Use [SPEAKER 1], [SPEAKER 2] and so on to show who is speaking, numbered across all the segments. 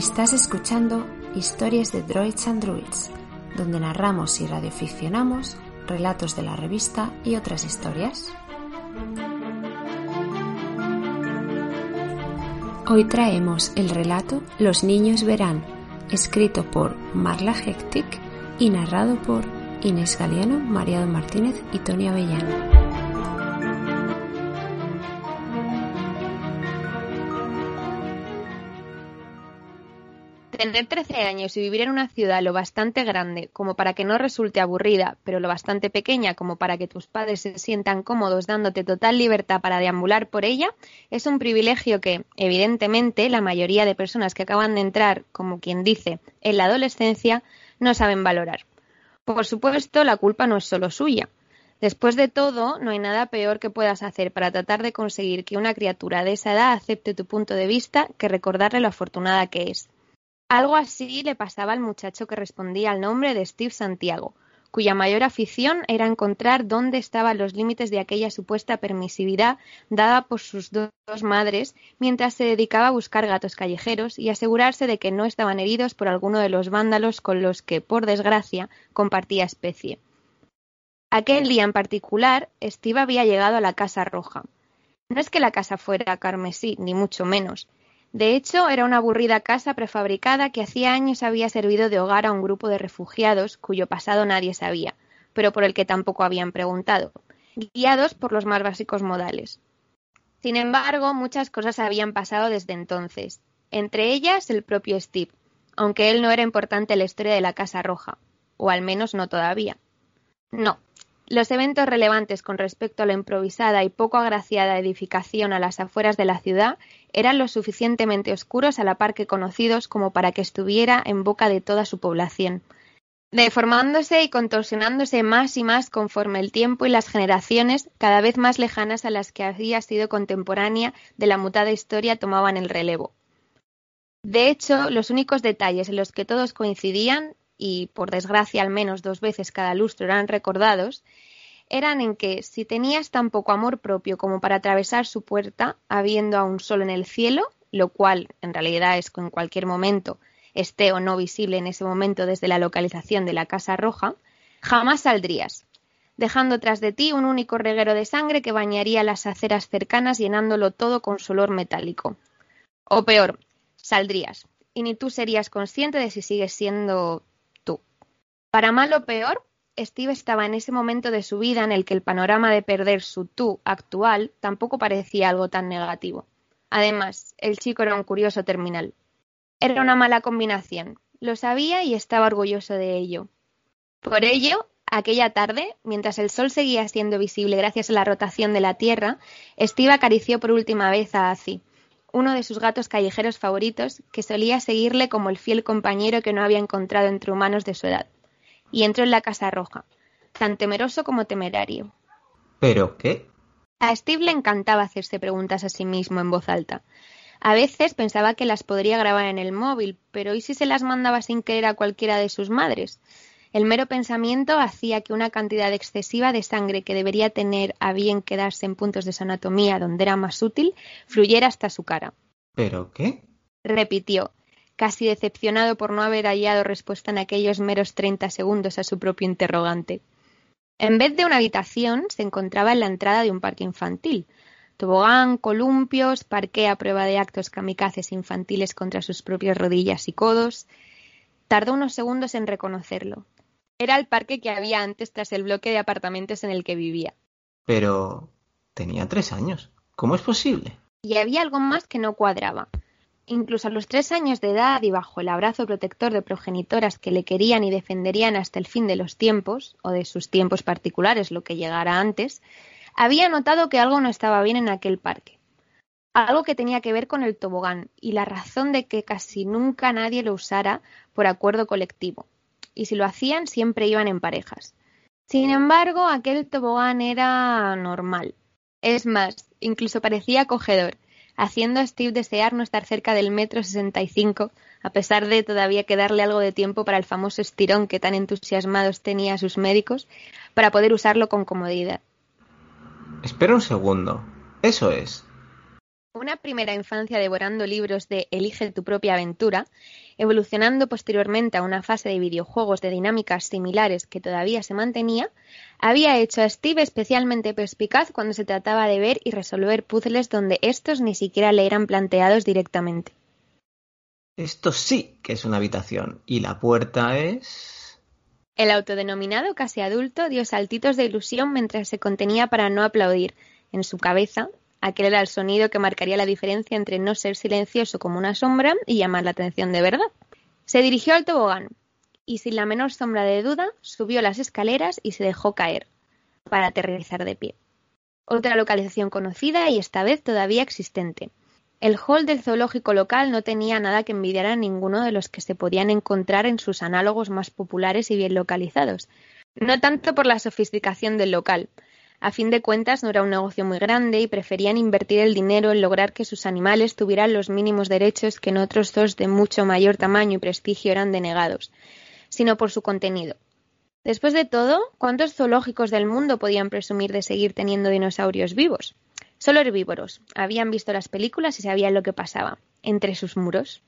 [SPEAKER 1] Estás escuchando Historias de Droids and Druids, donde narramos y radioficcionamos relatos de la revista y otras historias. Hoy traemos el relato Los niños verán, escrito por Marla Hectic y narrado por Inés Galeano, Mariado Martínez y Tony Avellano.
[SPEAKER 2] Tener 13 años y vivir en una ciudad lo bastante grande como para que no resulte aburrida, pero lo bastante pequeña como para que tus padres se sientan cómodos dándote total libertad para deambular por ella, es un privilegio que, evidentemente, la mayoría de personas que acaban de entrar, como quien dice, en la adolescencia, no saben valorar. Por supuesto, la culpa no es solo suya. Después de todo, no hay nada peor que puedas hacer para tratar de conseguir que una criatura de esa edad acepte tu punto de vista que recordarle lo afortunada que es. Algo así le pasaba al muchacho que respondía al nombre de Steve Santiago, cuya mayor afición era encontrar dónde estaban los límites de aquella supuesta permisividad dada por sus dos madres mientras se dedicaba a buscar gatos callejeros y asegurarse de que no estaban heridos por alguno de los vándalos con los que, por desgracia, compartía especie. Aquel día en particular, Steve había llegado a la Casa Roja. No es que la casa fuera carmesí, ni mucho menos, de hecho, era una aburrida casa prefabricada que hacía años había servido de hogar a un grupo de refugiados cuyo pasado nadie sabía, pero por el que tampoco habían preguntado, guiados por los más básicos modales. Sin embargo, muchas cosas habían pasado desde entonces, entre ellas el propio Steve, aunque él no era importante en la historia de la Casa Roja, o al menos no todavía. No, los eventos relevantes con respecto a la improvisada y poco agraciada edificación a las afueras de la ciudad eran lo suficientemente oscuros a la par que conocidos como para que estuviera en boca de toda su población, deformándose y contorsionándose más y más conforme el tiempo y las generaciones, cada vez más lejanas a las que había sido contemporánea de la mutada historia, tomaban el relevo. De hecho, los únicos detalles en los que todos coincidían y por desgracia al menos dos veces cada lustro eran recordados, eran en que si tenías tan poco amor propio como para atravesar su puerta, habiendo aún solo en el cielo, lo cual en realidad es en cualquier momento esté o no visible en ese momento desde la localización de la Casa Roja, jamás saldrías, dejando tras de ti un único reguero de sangre que bañaría las aceras cercanas llenándolo todo con su olor metálico. O peor, saldrías, y ni tú serías consciente de si sigues siendo para mal o peor, Steve estaba en ese momento de su vida en el que el panorama de perder su tú actual tampoco parecía algo tan negativo. Además, el chico era un curioso terminal. Era una mala combinación. Lo sabía y estaba orgulloso de ello. Por ello, aquella tarde, mientras el sol seguía siendo visible gracias a la rotación de la Tierra, Steve acarició por última vez a Azi, uno de sus gatos callejeros favoritos, que solía seguirle como el fiel compañero que no había encontrado entre humanos de su edad y entró en la Casa Roja, tan temeroso como temerario.
[SPEAKER 3] ¿Pero qué?
[SPEAKER 2] A Steve le encantaba hacerse preguntas a sí mismo en voz alta. A veces pensaba que las podría grabar en el móvil, pero ¿y si se las mandaba sin querer a cualquiera de sus madres? El mero pensamiento hacía que una cantidad excesiva de sangre que debería tener a bien quedarse en puntos de su anatomía donde era más útil fluyera hasta su cara.
[SPEAKER 3] ¿Pero qué?
[SPEAKER 2] repitió, casi decepcionado por no haber hallado respuesta en aquellos meros treinta segundos a su propio interrogante. En vez de una habitación, se encontraba en la entrada de un parque infantil. Tobogán, columpios, parque a prueba de actos kamikazes infantiles contra sus propias rodillas y codos. Tardó unos segundos en reconocerlo. Era el parque que había antes tras el bloque de apartamentos en el que vivía.
[SPEAKER 3] Pero tenía tres años. ¿Cómo es posible?
[SPEAKER 2] Y había algo más que no cuadraba. Incluso a los tres años de edad y bajo el abrazo protector de progenitoras que le querían y defenderían hasta el fin de los tiempos, o de sus tiempos particulares, lo que llegara antes, había notado que algo no estaba bien en aquel parque. Algo que tenía que ver con el tobogán y la razón de que casi nunca nadie lo usara por acuerdo colectivo. Y si lo hacían, siempre iban en parejas. Sin embargo, aquel tobogán era normal. Es más, incluso parecía acogedor, haciendo a Steve desear no estar cerca del metro 65, a pesar de todavía quedarle algo de tiempo para el famoso estirón que tan entusiasmados tenía a sus médicos, para poder usarlo con comodidad.
[SPEAKER 3] Espera un segundo. Eso es.
[SPEAKER 2] Una primera infancia devorando libros de Elige tu propia aventura, evolucionando posteriormente a una fase de videojuegos de dinámicas similares que todavía se mantenía, había hecho a Steve especialmente perspicaz cuando se trataba de ver y resolver puzzles donde estos ni siquiera le eran planteados directamente.
[SPEAKER 3] Esto sí que es una habitación. ¿Y la puerta es...?
[SPEAKER 2] El autodenominado casi adulto dio saltitos de ilusión mientras se contenía para no aplaudir. En su cabeza, Aquel era el sonido que marcaría la diferencia entre no ser silencioso como una sombra y llamar la atención de verdad. Se dirigió al tobogán y sin la menor sombra de duda subió las escaleras y se dejó caer para aterrizar de pie. Otra localización conocida y esta vez todavía existente. El hall del zoológico local no tenía nada que envidiar a ninguno de los que se podían encontrar en sus análogos más populares y bien localizados. No tanto por la sofisticación del local, a fin de cuentas, no era un negocio muy grande y preferían invertir el dinero en lograr que sus animales tuvieran los mínimos derechos que en otros dos de mucho mayor tamaño y prestigio eran denegados, sino por su contenido. Después de todo, ¿cuántos zoológicos del mundo podían presumir de seguir teniendo dinosaurios vivos? Solo herbívoros. Habían visto las películas y sabían lo que pasaba, entre sus muros.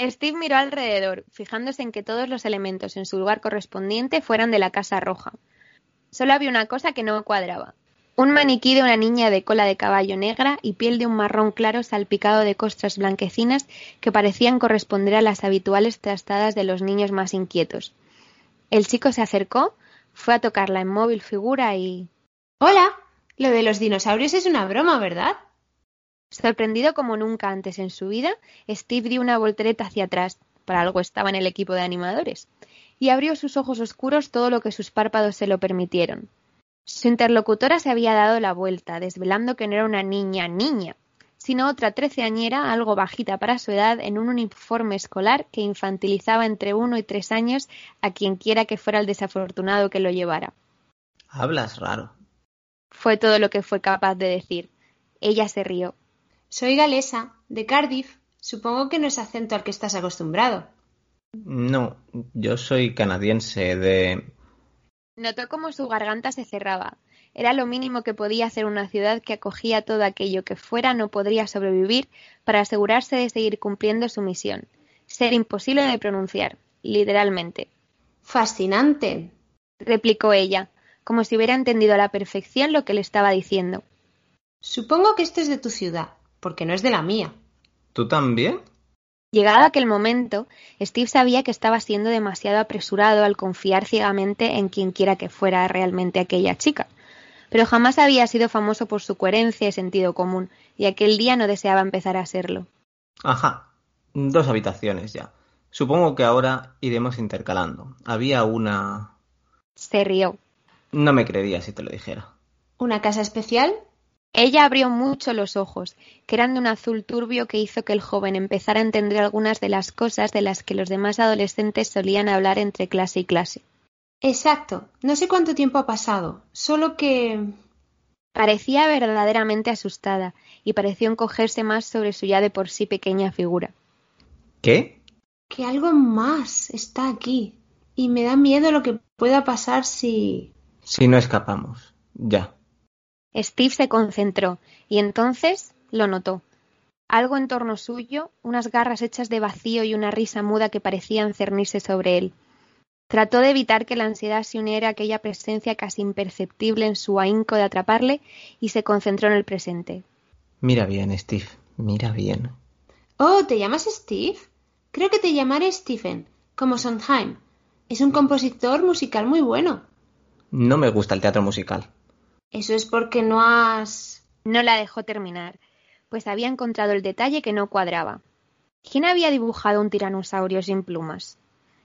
[SPEAKER 2] Steve miró alrededor, fijándose en que todos los elementos en su lugar correspondiente fueran de la Casa Roja, Solo había una cosa que no cuadraba. Un maniquí de una niña de cola de caballo negra y piel de un marrón claro salpicado de costras blanquecinas que parecían corresponder a las habituales trastadas de los niños más inquietos. El chico se acercó, fue a tocar la inmóvil figura y.
[SPEAKER 1] Hola. Lo de los dinosaurios es una broma, ¿verdad?
[SPEAKER 2] Sorprendido como nunca antes en su vida, Steve dio una voltereta hacia atrás. Para algo estaba en el equipo de animadores y abrió sus ojos oscuros todo lo que sus párpados se lo permitieron. Su interlocutora se había dado la vuelta, desvelando que no era una niña niña, sino otra treceañera, algo bajita para su edad, en un uniforme escolar que infantilizaba entre uno y tres años a quien quiera que fuera el desafortunado que lo llevara.
[SPEAKER 3] Hablas raro.
[SPEAKER 2] Fue todo lo que fue capaz de decir. Ella se rió.
[SPEAKER 1] Soy galesa, de Cardiff. Supongo que no es acento al que estás acostumbrado.
[SPEAKER 3] No, yo soy canadiense de...
[SPEAKER 2] Notó cómo su garganta se cerraba. Era lo mínimo que podía hacer una ciudad que acogía todo aquello que fuera no podría sobrevivir para asegurarse de seguir cumpliendo su misión. Ser imposible de pronunciar, literalmente.
[SPEAKER 1] Fascinante,
[SPEAKER 2] replicó ella, como si hubiera entendido a la perfección lo que le estaba diciendo.
[SPEAKER 1] Supongo que esto es de tu ciudad, porque no es de la mía.
[SPEAKER 3] ¿Tú también?
[SPEAKER 2] Llegado aquel momento, Steve sabía que estaba siendo demasiado apresurado al confiar ciegamente en quien quiera que fuera realmente aquella chica. Pero jamás había sido famoso por su coherencia y sentido común, y aquel día no deseaba empezar a serlo.
[SPEAKER 3] Ajá, dos habitaciones ya. Supongo que ahora iremos intercalando. Había una.
[SPEAKER 2] Se rió.
[SPEAKER 3] No me creería si te lo dijera.
[SPEAKER 1] ¿Una casa especial?
[SPEAKER 2] Ella abrió mucho los ojos, que eran de un azul turbio que hizo que el joven empezara a entender algunas de las cosas de las que los demás adolescentes solían hablar entre clase y clase.
[SPEAKER 1] Exacto. No sé cuánto tiempo ha pasado, solo que.
[SPEAKER 2] Parecía verdaderamente asustada y pareció encogerse más sobre su ya de por sí pequeña figura.
[SPEAKER 3] ¿Qué?
[SPEAKER 1] Que algo más está aquí. Y me da miedo lo que pueda pasar si.
[SPEAKER 3] Si no escapamos. Ya.
[SPEAKER 2] Steve se concentró y entonces lo notó. Algo en torno suyo, unas garras hechas de vacío y una risa muda que parecían cernirse sobre él. Trató de evitar que la ansiedad se uniera a aquella presencia casi imperceptible en su ahínco de atraparle y se concentró en el presente.
[SPEAKER 3] Mira bien, Steve, mira bien.
[SPEAKER 1] Oh, ¿te llamas Steve? Creo que te llamaré Stephen, como Sondheim. Es un compositor musical muy bueno.
[SPEAKER 3] No me gusta el teatro musical.
[SPEAKER 1] Eso es porque no has.
[SPEAKER 2] No la dejó terminar, pues había encontrado el detalle que no cuadraba. ¿Quién había dibujado un tiranosaurio sin plumas?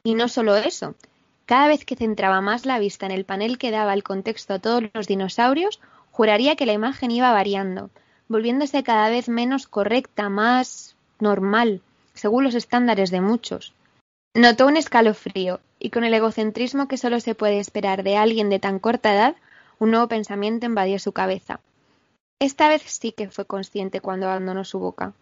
[SPEAKER 2] Y no solo eso, cada vez que centraba más la vista en el panel que daba el contexto a todos los dinosaurios, Juraría que la imagen iba variando, volviéndose cada vez menos correcta, más normal, según los estándares de muchos. Notó un escalofrío, y con el egocentrismo que solo se puede esperar de alguien de tan corta edad, un nuevo pensamiento invadió su cabeza. Esta vez sí que fue consciente cuando abandonó su boca.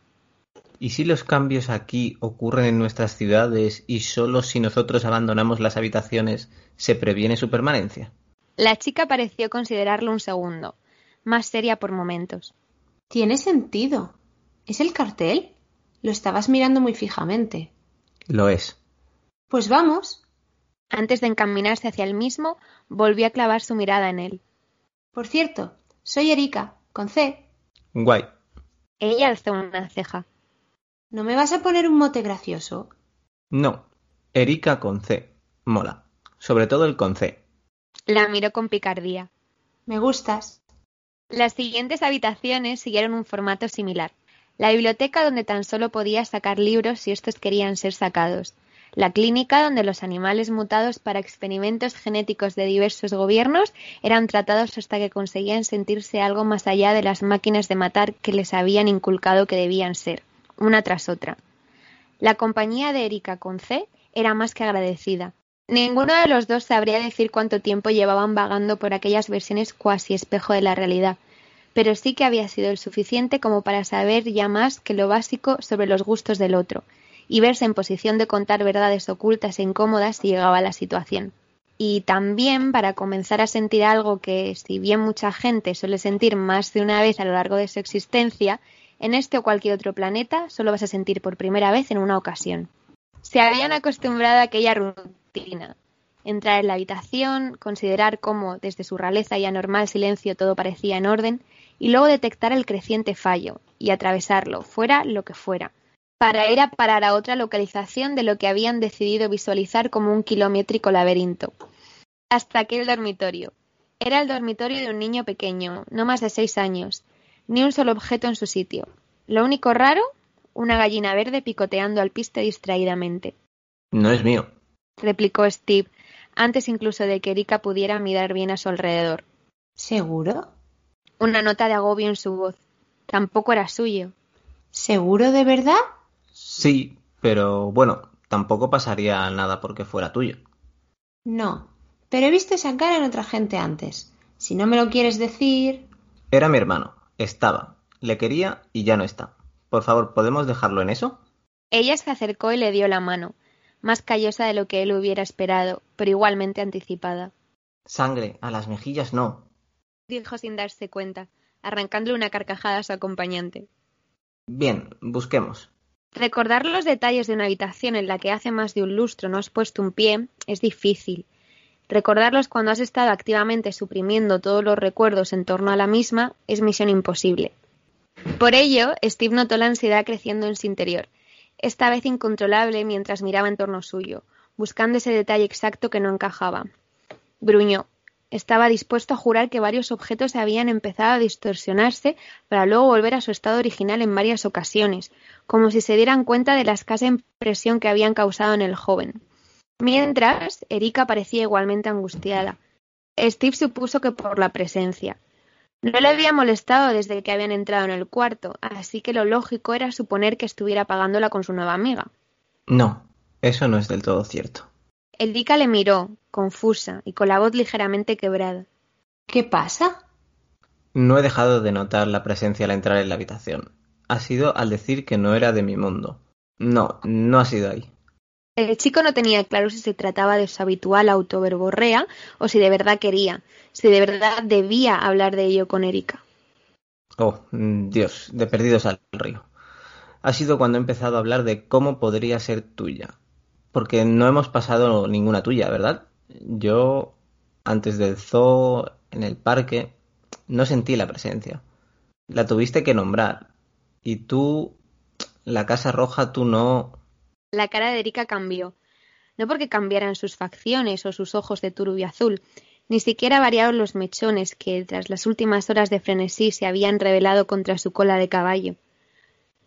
[SPEAKER 3] ¿Y si los cambios aquí ocurren en nuestras ciudades y solo si nosotros abandonamos las habitaciones se previene su permanencia?
[SPEAKER 2] La chica pareció considerarlo un segundo, más seria por momentos.
[SPEAKER 1] Tiene sentido. ¿Es el cartel? Lo estabas mirando muy fijamente.
[SPEAKER 3] Lo es.
[SPEAKER 1] Pues vamos.
[SPEAKER 2] Antes de encaminarse hacia el mismo, volvió a clavar su mirada en él.
[SPEAKER 1] Por cierto, soy Erika, con C.
[SPEAKER 3] Guay.
[SPEAKER 2] Ella alzó una ceja.
[SPEAKER 1] ¿No me vas a poner un mote gracioso?
[SPEAKER 3] No. Erika con C. Mola. Sobre todo el con C.
[SPEAKER 2] La miró con picardía.
[SPEAKER 1] Me gustas.
[SPEAKER 2] Las siguientes habitaciones siguieron un formato similar. La biblioteca donde tan solo podías sacar libros si estos querían ser sacados. La clínica donde los animales mutados para experimentos genéticos de diversos gobiernos eran tratados hasta que conseguían sentirse algo más allá de las máquinas de matar que les habían inculcado que debían ser, una tras otra. La compañía de Erika con C era más que agradecida. Ninguno de los dos sabría decir cuánto tiempo llevaban vagando por aquellas versiones cuasi espejo de la realidad, pero sí que había sido el suficiente como para saber ya más que lo básico sobre los gustos del otro, y verse en posición de contar verdades ocultas e incómodas si llegaba la situación. Y también para comenzar a sentir algo que, si bien mucha gente suele sentir más de una vez a lo largo de su existencia, en este o cualquier otro planeta solo vas a sentir por primera vez en una ocasión. Se habían acostumbrado a aquella rutina. Entrar en la habitación, considerar cómo desde su raleza y anormal silencio todo parecía en orden, y luego detectar el creciente fallo y atravesarlo, fuera lo que fuera, para ir a parar a otra localización de lo que habían decidido visualizar como un kilométrico laberinto. Hasta aquel dormitorio. Era el dormitorio de un niño pequeño, no más de seis años, ni un solo objeto en su sitio. Lo único raro, una gallina verde picoteando al piste distraídamente.
[SPEAKER 3] No es mío,
[SPEAKER 2] replicó Steve, antes incluso de que Erika pudiera mirar bien a su alrededor.
[SPEAKER 1] ¿Seguro?
[SPEAKER 2] Una nota de agobio en su voz. Tampoco era suyo.
[SPEAKER 1] ¿Seguro de verdad?
[SPEAKER 3] Sí, pero bueno, tampoco pasaría nada porque fuera tuyo.
[SPEAKER 1] No, pero he visto esa cara en otra gente antes. Si no me lo quieres decir.
[SPEAKER 3] Era mi hermano. Estaba. Le quería y ya no está. Por favor, ¿podemos dejarlo en eso?
[SPEAKER 2] Ella se acercó y le dio la mano, más callosa de lo que él hubiera esperado, pero igualmente anticipada.
[SPEAKER 3] Sangre, a las mejillas no,
[SPEAKER 2] dijo sin darse cuenta, arrancándole una carcajada a su acompañante.
[SPEAKER 3] Bien, busquemos.
[SPEAKER 2] Recordar los detalles de una habitación en la que hace más de un lustro no has puesto un pie es difícil. Recordarlos cuando has estado activamente suprimiendo todos los recuerdos en torno a la misma es misión imposible. Por ello, Steve notó la ansiedad creciendo en su interior, esta vez incontrolable mientras miraba en torno suyo, buscando ese detalle exacto que no encajaba. Gruñó. Estaba dispuesto a jurar que varios objetos habían empezado a distorsionarse para luego volver a su estado original en varias ocasiones, como si se dieran cuenta de la escasa impresión que habían causado en el joven. Mientras, Erika parecía igualmente angustiada. Steve supuso que por la presencia. No le había molestado desde que habían entrado en el cuarto, así que lo lógico era suponer que estuviera pagándola con su nueva amiga.
[SPEAKER 3] No, eso no es del todo cierto.
[SPEAKER 2] Erika le miró, confusa y con la voz ligeramente quebrada.
[SPEAKER 1] ¿Qué pasa?
[SPEAKER 3] No he dejado de notar la presencia al entrar en la habitación. Ha sido al decir que no era de mi mundo. No, no ha sido ahí.
[SPEAKER 2] El chico no tenía claro si se trataba de su habitual autoverborrea o si de verdad quería, si de verdad debía hablar de ello con Erika.
[SPEAKER 3] Oh, Dios, de perdidos al río. Ha sido cuando he empezado a hablar de cómo podría ser tuya. Porque no hemos pasado ninguna tuya, ¿verdad? Yo, antes del zoo, en el parque, no sentí la presencia. La tuviste que nombrar. Y tú, la Casa Roja, tú no.
[SPEAKER 2] La cara de Erika cambió. No porque cambiaran sus facciones o sus ojos de turbio azul, ni siquiera variaron los mechones que, tras las últimas horas de frenesí, se habían revelado contra su cola de caballo.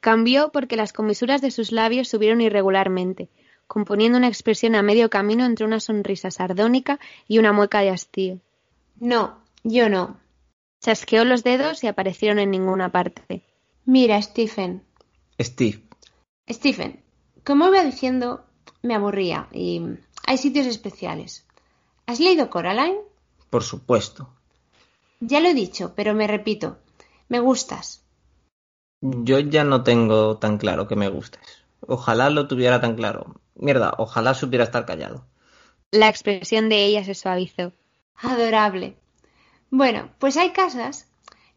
[SPEAKER 2] Cambió porque las comisuras de sus labios subieron irregularmente, componiendo una expresión a medio camino entre una sonrisa sardónica y una mueca de hastío.
[SPEAKER 1] No, yo no.
[SPEAKER 2] Chasqueó los dedos y aparecieron en ninguna parte.
[SPEAKER 1] Mira, Stephen.
[SPEAKER 3] Steve.
[SPEAKER 1] Stephen, como iba diciendo, me aburría y hay sitios especiales. ¿Has leído Coraline?
[SPEAKER 3] Por supuesto.
[SPEAKER 1] Ya lo he dicho, pero me repito. Me gustas.
[SPEAKER 3] Yo ya no tengo tan claro que me gustes. Ojalá lo tuviera tan claro. Mierda, ojalá supiera estar callado.
[SPEAKER 2] La expresión de ella se suavizó.
[SPEAKER 1] Adorable. Bueno, pues hay casas,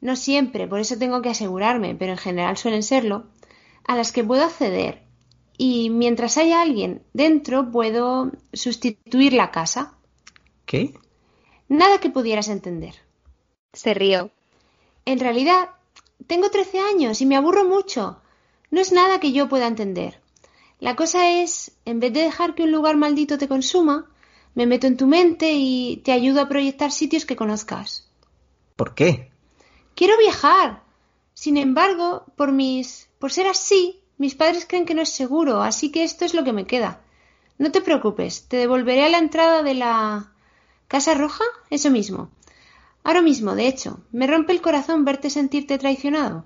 [SPEAKER 1] no siempre, por eso tengo que asegurarme, pero en general suelen serlo, a las que puedo acceder. Y mientras haya alguien dentro, puedo sustituir la casa.
[SPEAKER 3] ¿Qué?
[SPEAKER 1] Nada que pudieras entender.
[SPEAKER 2] Se rió.
[SPEAKER 1] En realidad, tengo trece años y me aburro mucho. No es nada que yo pueda entender. La cosa es, en vez de dejar que un lugar maldito te consuma, me meto en tu mente y te ayudo a proyectar sitios que conozcas.
[SPEAKER 3] ¿Por qué?
[SPEAKER 1] Quiero viajar. Sin embargo, por mis. por ser así, mis padres creen que no es seguro, así que esto es lo que me queda. No te preocupes, te devolveré a la entrada de la. ¿Casa Roja? Eso mismo. Ahora mismo, de hecho, me rompe el corazón verte sentirte traicionado.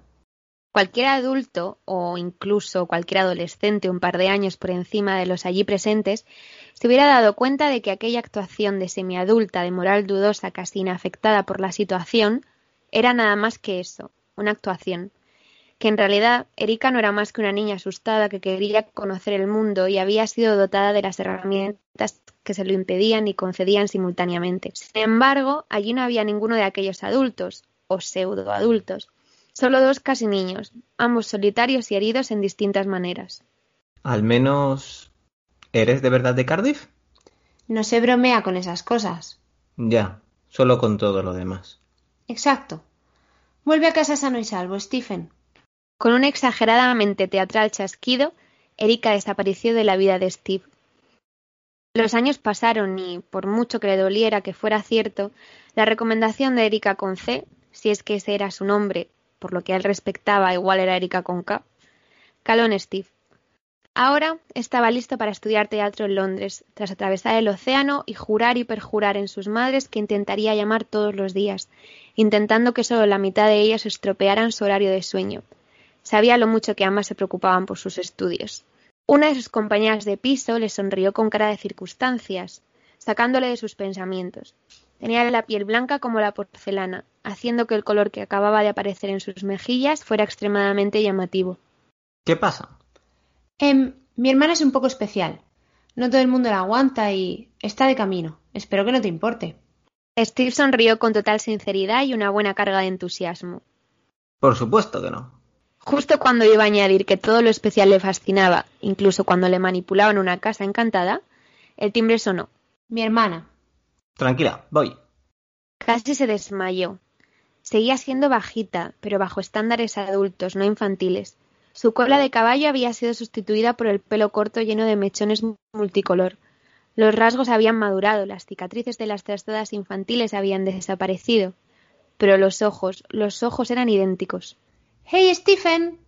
[SPEAKER 2] Cualquier adulto, o incluso cualquier adolescente un par de años por encima de los allí presentes, se hubiera dado cuenta de que aquella actuación de semiadulta de moral dudosa casi inafectada por la situación era nada más que eso, una actuación. Que en realidad Erika no era más que una niña asustada que quería conocer el mundo y había sido dotada de las herramientas que se lo impedían y concedían simultáneamente. Sin embargo, allí no había ninguno de aquellos adultos, o pseudoadultos, solo dos casi niños, ambos solitarios y heridos en distintas maneras.
[SPEAKER 3] Al menos ¿Eres de verdad de Cardiff?
[SPEAKER 1] No se bromea con esas cosas.
[SPEAKER 3] Ya, solo con todo lo demás.
[SPEAKER 1] Exacto. Vuelve a casa sano y salvo, Stephen.
[SPEAKER 2] Con un exageradamente teatral chasquido, Erika desapareció de la vida de Steve. Los años pasaron y, por mucho que le doliera que fuera cierto, la recomendación de Erika con C, si es que ese era su nombre, por lo que él respectaba igual era Erika con K, caló en Steve. Ahora estaba listo para estudiar teatro en Londres, tras atravesar el océano y jurar y perjurar en sus madres que intentaría llamar todos los días, intentando que solo la mitad de ellas estropearan su horario de sueño. Sabía lo mucho que ambas se preocupaban por sus estudios. Una de sus compañeras de piso le sonrió con cara de circunstancias, sacándole de sus pensamientos. Tenía la piel blanca como la porcelana, haciendo que el color que acababa de aparecer en sus mejillas fuera extremadamente llamativo.
[SPEAKER 3] ¿Qué pasa?
[SPEAKER 1] Em, mi hermana es un poco especial. No todo el mundo la aguanta y está de camino. Espero que no te importe.
[SPEAKER 2] Steve sonrió con total sinceridad y una buena carga de entusiasmo.
[SPEAKER 3] Por supuesto que no.
[SPEAKER 2] Justo cuando iba a añadir que todo lo especial le fascinaba, incluso cuando le manipulaban una casa encantada, el timbre sonó.
[SPEAKER 1] Mi hermana.
[SPEAKER 3] Tranquila, voy.
[SPEAKER 2] Casi se desmayó. Seguía siendo bajita, pero bajo estándares adultos, no infantiles, su cola de caballo había sido sustituida por el pelo corto lleno de mechones multicolor. Los rasgos habían madurado, las cicatrices de las trastadas infantiles habían desaparecido. Pero los ojos, los ojos eran idénticos.
[SPEAKER 1] ¡Hey, Stephen!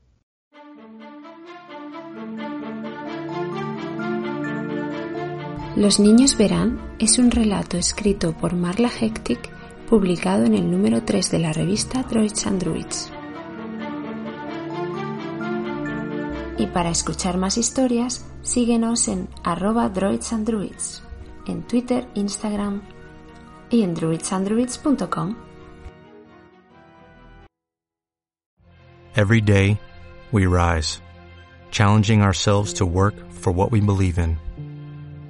[SPEAKER 1] Los niños verán es un relato escrito por Marla Hectic, publicado en el número 3 de la revista Droids and Druids. Y para escuchar más historias, síguenos en arroba droids en Twitter, Instagram y en druidsandruids.com.
[SPEAKER 4] Every day, we rise, challenging ourselves to work for what we believe in.